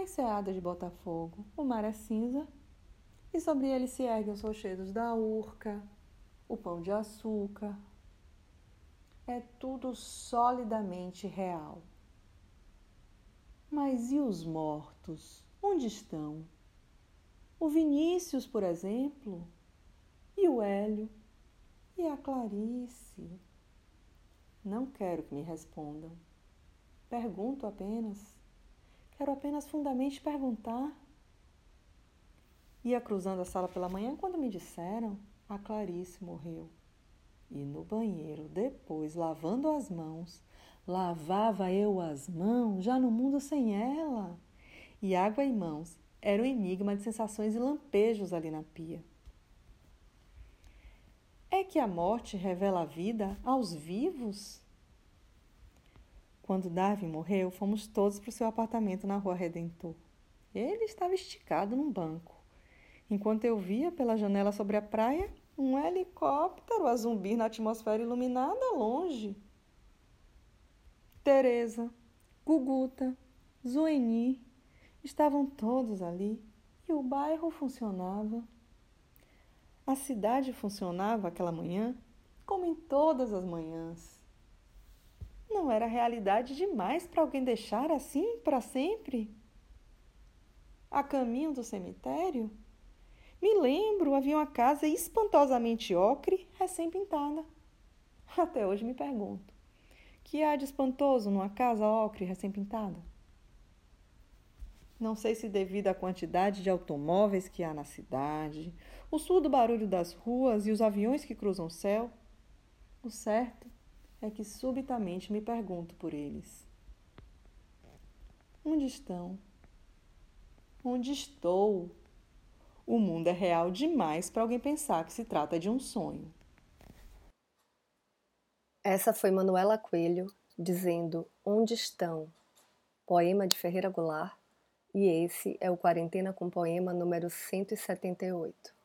enseada de Botafogo, o mar é cinza e sobre ele se erguem os rochedos da Urca, o pão de açúcar. É tudo solidamente real. Mas e os mortos? Onde estão? O Vinícius, por exemplo? E o Hélio? E a Clarice? Não quero que me respondam. Pergunto apenas. Quero apenas fundamente perguntar. Ia cruzando a sala pela manhã quando me disseram: a Clarice morreu. E no banheiro, depois, lavando as mãos, lavava eu as mãos, já no mundo sem ela. E água e mãos era um enigma de sensações e lampejos ali na pia. É que a morte revela a vida aos vivos? Quando Darwin morreu, fomos todos para o seu apartamento na Rua Redentor. Ele estava esticado num banco. Enquanto eu via pela janela sobre a praia um helicóptero a zumbir na atmosfera iluminada longe. Teresa, Guguta, Zueni estavam todos ali e o bairro funcionava. A cidade funcionava aquela manhã como em todas as manhãs. Não era realidade demais para alguém deixar assim para sempre? A caminho do cemitério, me lembro, havia uma casa espantosamente ocre, recém-pintada. Até hoje me pergunto: que há de espantoso numa casa ocre recém-pintada? Não sei se devido à quantidade de automóveis que há na cidade, o surdo barulho das ruas e os aviões que cruzam o céu. O certo é que subitamente me pergunto por eles. Onde estão? Onde estou? O mundo é real demais para alguém pensar que se trata de um sonho. Essa foi Manuela Coelho dizendo Onde estão? Poema de Ferreira Goulart e esse é o Quarentena com Poema número 178.